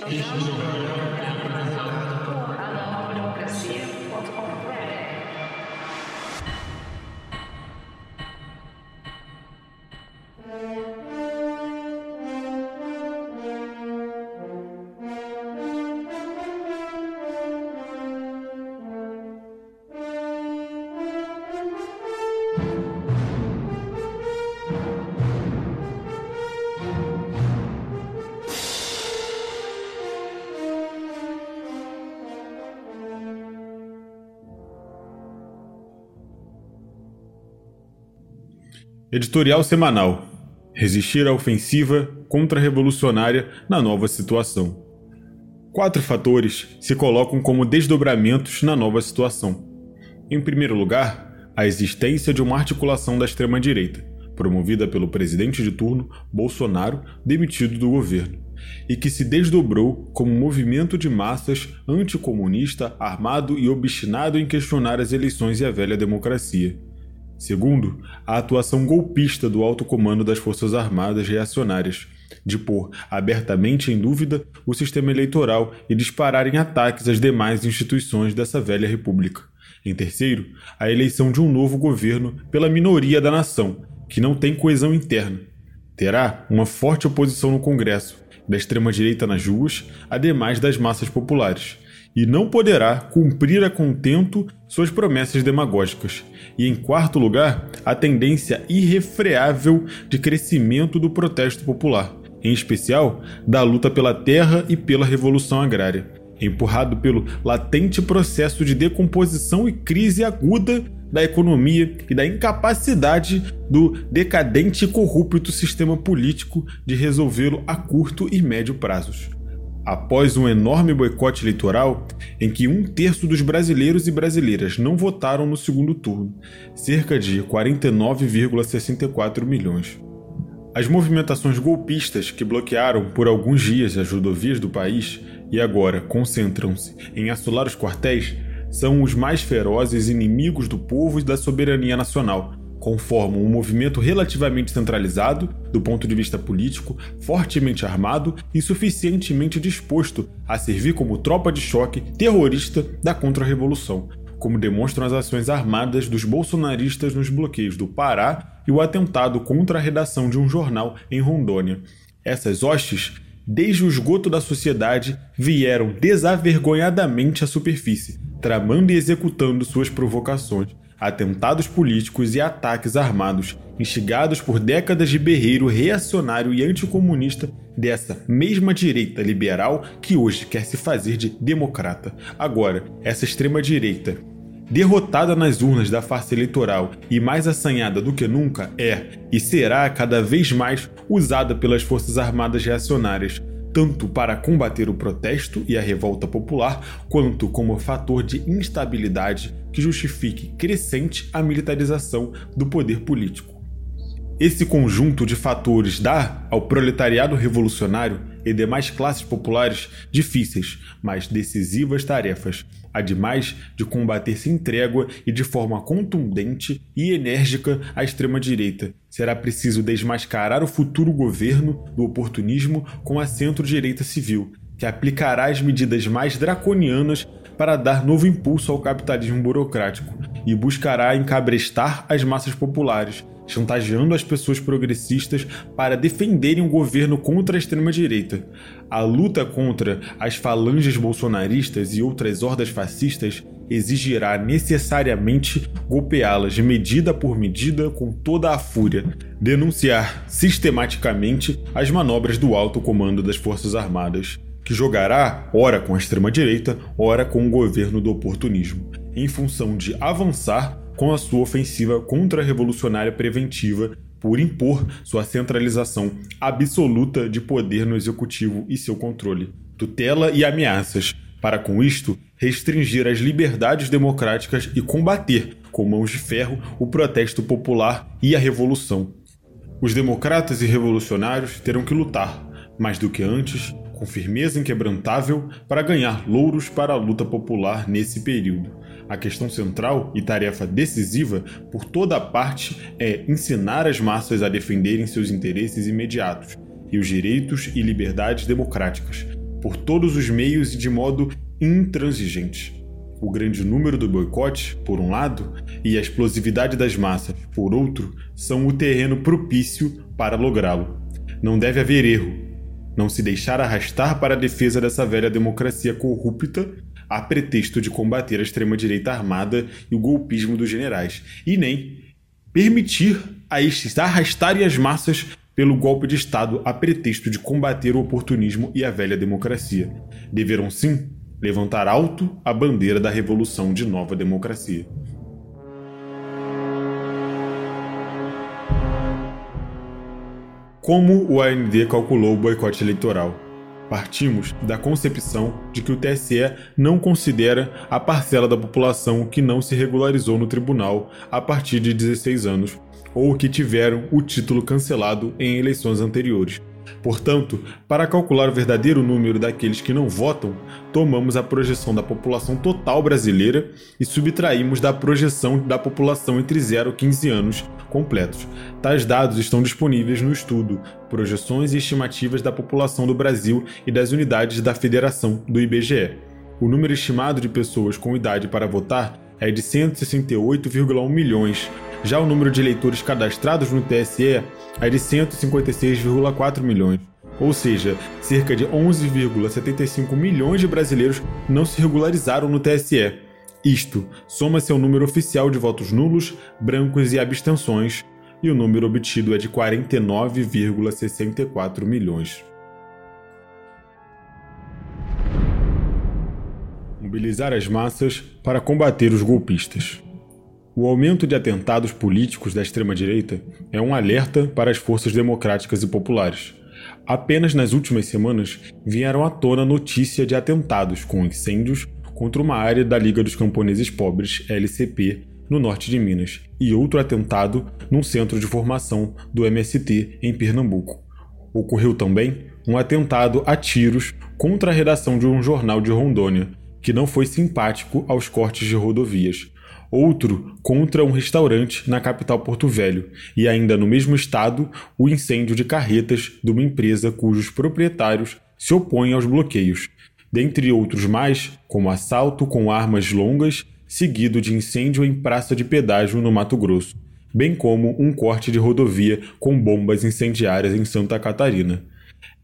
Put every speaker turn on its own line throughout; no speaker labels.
programa apresentado por anovademocracia.com.br.
Editorial semanal: Resistir à ofensiva contra-revolucionária na nova situação. Quatro fatores se colocam como desdobramentos na nova situação. Em primeiro lugar, a existência de uma articulação da extrema-direita, promovida pelo presidente de turno Bolsonaro, demitido do governo, e que se desdobrou como um movimento de massas anticomunista, armado e obstinado em questionar as eleições e a velha democracia. Segundo, a atuação golpista do alto comando das Forças Armadas reacionárias, de pôr abertamente em dúvida o sistema eleitoral e disparar em ataques às demais instituições dessa velha república. Em terceiro, a eleição de um novo governo pela minoria da nação, que não tem coesão interna. Terá uma forte oposição no Congresso, da extrema-direita nas ruas, ademais das massas populares e não poderá cumprir a contento suas promessas demagógicas. E em quarto lugar, a tendência irrefreável de crescimento do protesto popular, em especial da luta pela terra e pela revolução agrária, empurrado pelo latente processo de decomposição e crise aguda da economia e da incapacidade do decadente e corrupto sistema político de resolvê-lo a curto e médio prazos após um enorme boicote eleitoral em que um terço dos brasileiros e brasileiras não votaram no segundo turno, cerca de 49,64 milhões. As movimentações golpistas que bloquearam por alguns dias as rodovias do país e agora concentram-se em assolar os quartéis são os mais ferozes inimigos do povo e da soberania nacional, conformam um movimento relativamente centralizado, do ponto de vista político, fortemente armado e suficientemente disposto a servir como tropa de choque terrorista da contra-revolução, como demonstram as ações armadas dos bolsonaristas nos bloqueios do Pará e o atentado contra a redação de um jornal em Rondônia. Essas hostes, desde o esgoto da sociedade, vieram desavergonhadamente à superfície, tramando e executando suas provocações atentados políticos e ataques armados, instigados por décadas de berreiro reacionário e anticomunista dessa mesma direita liberal que hoje quer se fazer de democrata. Agora, essa extrema-direita, derrotada nas urnas da farsa eleitoral e mais assanhada do que nunca, é e será cada vez mais usada pelas Forças Armadas reacionárias tanto para combater o protesto e a revolta popular, quanto como fator de instabilidade que justifique crescente a militarização do poder político. Esse conjunto de fatores dá ao proletariado revolucionário e demais classes populares difíceis, mas decisivas tarefas, ademais de combater sem trégua e de forma contundente e enérgica a extrema-direita. Será preciso desmascarar o futuro governo do oportunismo com a centro-direita civil, que aplicará as medidas mais draconianas para dar novo impulso ao capitalismo burocrático e buscará encabrestar as massas populares, chantageando as pessoas progressistas para defenderem o governo contra a extrema-direita. A luta contra as falanges bolsonaristas e outras hordas fascistas exigirá necessariamente golpeá-las medida por medida com toda a fúria, denunciar sistematicamente as manobras do alto comando das Forças Armadas, que jogará ora com a extrema-direita, ora com o governo do oportunismo, em função de avançar com a sua ofensiva contra-revolucionária preventiva por impor sua centralização absoluta de poder no executivo e seu controle, tutela e ameaças, para com isto restringir as liberdades democráticas e combater com mãos de ferro o protesto popular e a revolução. Os democratas e revolucionários terão que lutar, mais do que antes, com firmeza inquebrantável, para ganhar louros para a luta popular nesse período. A questão central e tarefa decisiva por toda a parte é ensinar as massas a defenderem seus interesses imediatos e os direitos e liberdades democráticas, por todos os meios e de modo intransigente. O grande número do boicote, por um lado, e a explosividade das massas, por outro, são o terreno propício para lográ-lo. Não deve haver erro. Não se deixar arrastar para a defesa dessa velha democracia corrupta a pretexto de combater a extrema-direita armada e o golpismo dos generais, e nem permitir a estes arrastarem as massas pelo golpe de Estado a pretexto de combater o oportunismo e a velha democracia. Deverão sim levantar alto a bandeira da revolução de nova democracia. Como o AND calculou o boicote eleitoral? Partimos da concepção de que o TSE não considera a parcela da população que não se regularizou no tribunal a partir de 16 anos ou que tiveram o título cancelado em eleições anteriores. Portanto, para calcular o verdadeiro número daqueles que não votam, tomamos a projeção da população total brasileira e subtraímos da projeção da população entre 0 e 15 anos completos. Tais dados estão disponíveis no estudo Projeções e Estimativas da População do Brasil e das Unidades da Federação do IBGE. O número estimado de pessoas com idade para votar é de 168,1 milhões, já o número de eleitores cadastrados no TSE é de 156,4 milhões, ou seja, cerca de 11,75 milhões de brasileiros não se regularizaram no TSE. Isto soma-se ao número oficial de votos nulos, brancos e abstenções, e o número obtido é de 49,64 milhões. Mobilizar as massas para combater os golpistas. O aumento de atentados políticos da extrema-direita é um alerta para as forças democráticas e populares. Apenas nas últimas semanas vieram à tona notícia de atentados com incêndios contra uma área da Liga dos Camponeses Pobres, LCP, no norte de Minas, e outro atentado num centro de formação do MST em Pernambuco. Ocorreu também um atentado a tiros contra a redação de um jornal de Rondônia, que não foi simpático aos cortes de rodovias outro contra um restaurante na capital Porto Velho, e ainda no mesmo estado, o incêndio de carretas de uma empresa cujos proprietários se opõem aos bloqueios, dentre outros mais, como assalto com armas longas, seguido de incêndio em praça de pedágio no Mato Grosso, bem como um corte de rodovia com bombas incendiárias em Santa Catarina.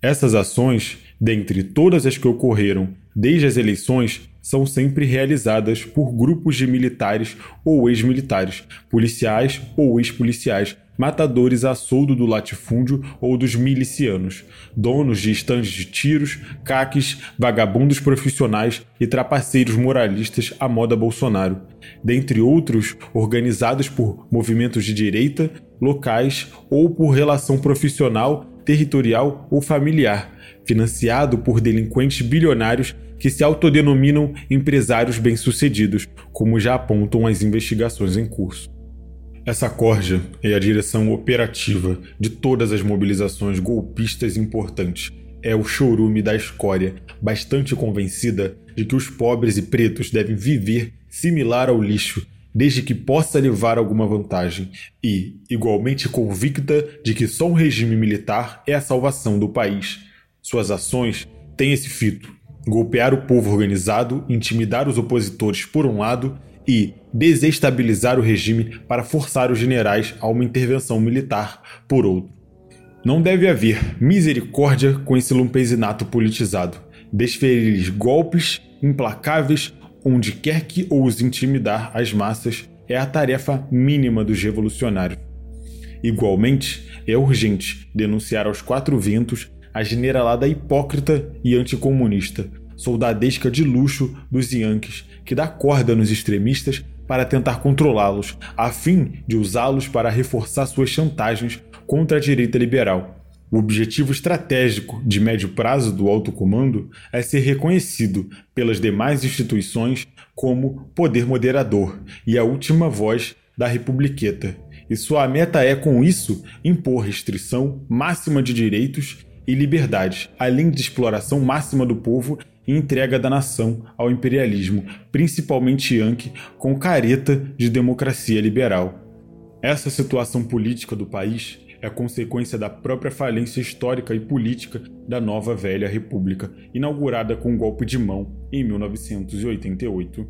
Essas ações, dentre todas as que ocorreram desde as eleições, são sempre realizadas por grupos de militares ou ex-militares, policiais ou ex-policiais, matadores a soldo do latifúndio ou dos milicianos, donos de estandes de tiros, caques, vagabundos profissionais e trapaceiros moralistas à moda Bolsonaro, dentre outros organizados por movimentos de direita, locais ou por relação profissional, territorial ou familiar, financiado por delinquentes bilionários que se autodenominam empresários bem-sucedidos, como já apontam as investigações em curso. Essa corja é a direção operativa de todas as mobilizações golpistas importantes. É o chorume da escória, bastante convencida de que os pobres e pretos devem viver similar ao lixo, desde que possa levar alguma vantagem, e igualmente convicta de que só um regime militar é a salvação do país. Suas ações têm esse fito: golpear o povo organizado, intimidar os opositores por um lado e desestabilizar o regime para forçar os generais a uma intervenção militar por outro. Não deve haver misericórdia com esse lumpesinato politizado. Desferir golpes implacáveis onde quer que ouse intimidar as massas é a tarefa mínima dos revolucionários. Igualmente, é urgente denunciar aos quatro ventos a generalada hipócrita e anticomunista, soldadesca de luxo dos Yankees, que dá corda nos extremistas para tentar controlá-los, a fim de usá-los para reforçar suas chantagens contra a direita liberal. O objetivo estratégico de médio prazo do alto comando é ser reconhecido pelas demais instituições como poder moderador e a última voz da republiqueta. E sua meta é, com isso, impor restrição máxima de direitos e liberdade, além de exploração máxima do povo e entrega da nação ao imperialismo, principalmente Yankee, com careta de democracia liberal. Essa situação política do país é consequência da própria falência histórica e política da nova velha república, inaugurada com um golpe de mão em 1988.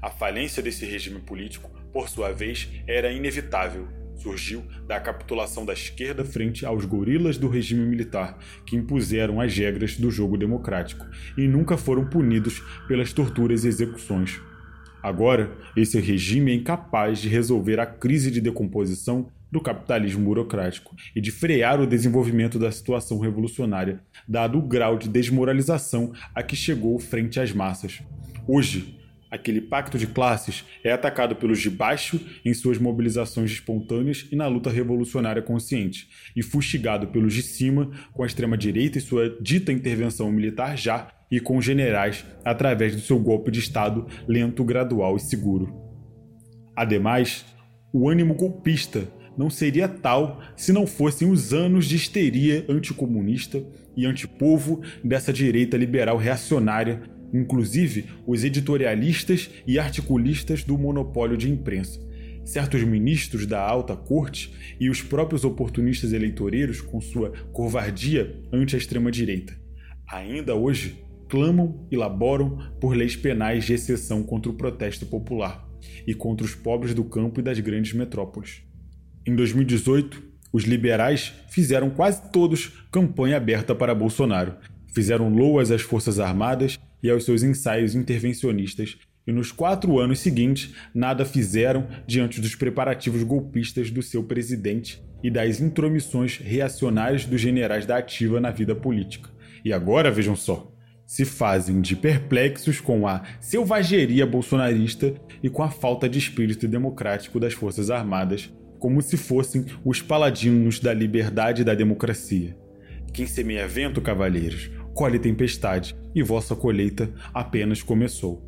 A falência desse regime político, por sua vez, era inevitável. Surgiu da capitulação da esquerda frente aos gorilas do regime militar, que impuseram as regras do jogo democrático e nunca foram punidos pelas torturas e execuções. Agora, esse regime é incapaz de resolver a crise de decomposição do capitalismo burocrático e de frear o desenvolvimento da situação revolucionária, dado o grau de desmoralização a que chegou frente às massas. Hoje, aquele pacto de classes é atacado pelos de baixo em suas mobilizações espontâneas e na luta revolucionária consciente, e fustigado pelos de cima com a extrema-direita e sua dita intervenção militar já e com generais através do seu golpe de Estado lento, gradual e seguro. Ademais, o ânimo golpista não seria tal se não fossem os anos de histeria anticomunista e antipovo dessa direita liberal reacionária, inclusive os editorialistas e articulistas do monopólio de imprensa. Certos ministros da alta corte e os próprios oportunistas eleitoreiros com sua covardia ante a extrema-direita. Ainda hoje, clamam e laboram por leis penais de exceção contra o protesto popular e contra os pobres do campo e das grandes metrópoles. Em 2018, os liberais fizeram quase todos campanha aberta para Bolsonaro, fizeram loas às Forças Armadas e aos seus ensaios intervencionistas, e nos quatro anos seguintes nada fizeram diante dos preparativos golpistas do seu presidente e das intromissões reacionárias dos generais da ativa na vida política. E agora vejam só se fazem de perplexos com a selvageria bolsonarista e com a falta de espírito democrático das Forças Armadas, como se fossem os paladinos da liberdade e da democracia. Quem semeia vento, cavalheiros, colhe tempestade, e vossa colheita apenas começou.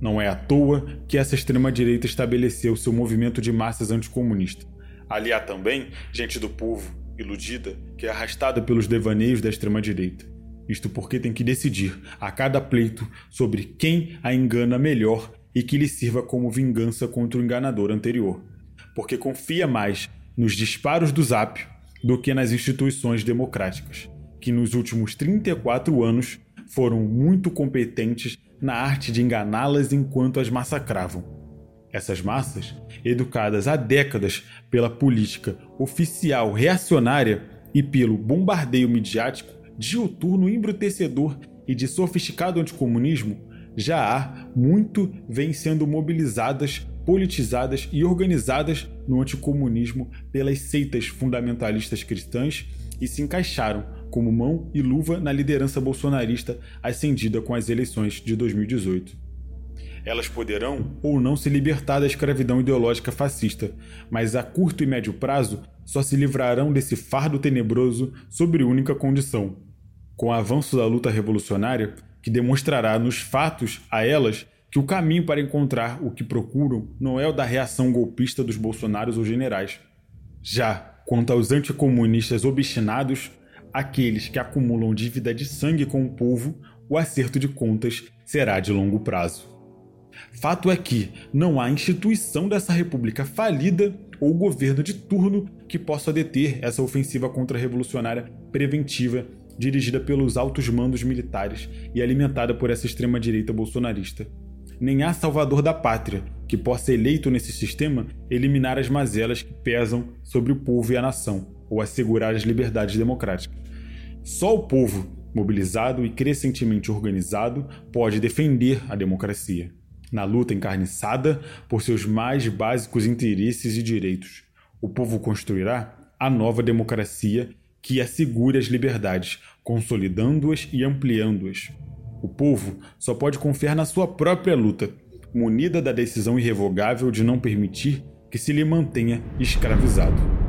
Não é à toa que essa extrema-direita estabeleceu seu movimento de massas anticomunista. Ali há também gente do povo, iludida, que é arrastada pelos devaneios da extrema-direita isto porque tem que decidir a cada pleito sobre quem a engana melhor e que lhe sirva como vingança contra o enganador anterior. Porque confia mais nos disparos do Zap do que nas instituições democráticas, que nos últimos 34 anos foram muito competentes na arte de enganá-las enquanto as massacravam. Essas massas, educadas há décadas pela política oficial reacionária e pelo bombardeio midiático, diuturno embrutecedor e de sofisticado anticomunismo, já há muito vem sendo mobilizadas, politizadas e organizadas no anticomunismo pelas seitas fundamentalistas cristãs e se encaixaram como mão e luva na liderança bolsonarista ascendida com as eleições de 2018. Elas poderão ou não se libertar da escravidão ideológica fascista, mas a curto e médio prazo só se livrarão desse fardo tenebroso sob única condição: com o avanço da luta revolucionária, que demonstrará nos fatos a elas que o caminho para encontrar o que procuram não é o da reação golpista dos bolsonaros ou generais. Já quanto aos anticomunistas obstinados, aqueles que acumulam dívida de sangue com o povo, o acerto de contas será de longo prazo. Fato é que não há instituição dessa república falida ou governo de turno que possa deter essa ofensiva contra-revolucionária preventiva dirigida pelos altos mandos militares e alimentada por essa extrema-direita bolsonarista. Nem há salvador da pátria que possa, eleito nesse sistema, eliminar as mazelas que pesam sobre o povo e a nação, ou assegurar as liberdades democráticas. Só o povo, mobilizado e crescentemente organizado, pode defender a democracia, na luta encarniçada por seus mais básicos interesses e direitos. O povo construirá a nova democracia que assegure as liberdades, consolidando-as e ampliando-as. O povo só pode confiar na sua própria luta, munida da decisão irrevogável de não permitir que se lhe mantenha escravizado.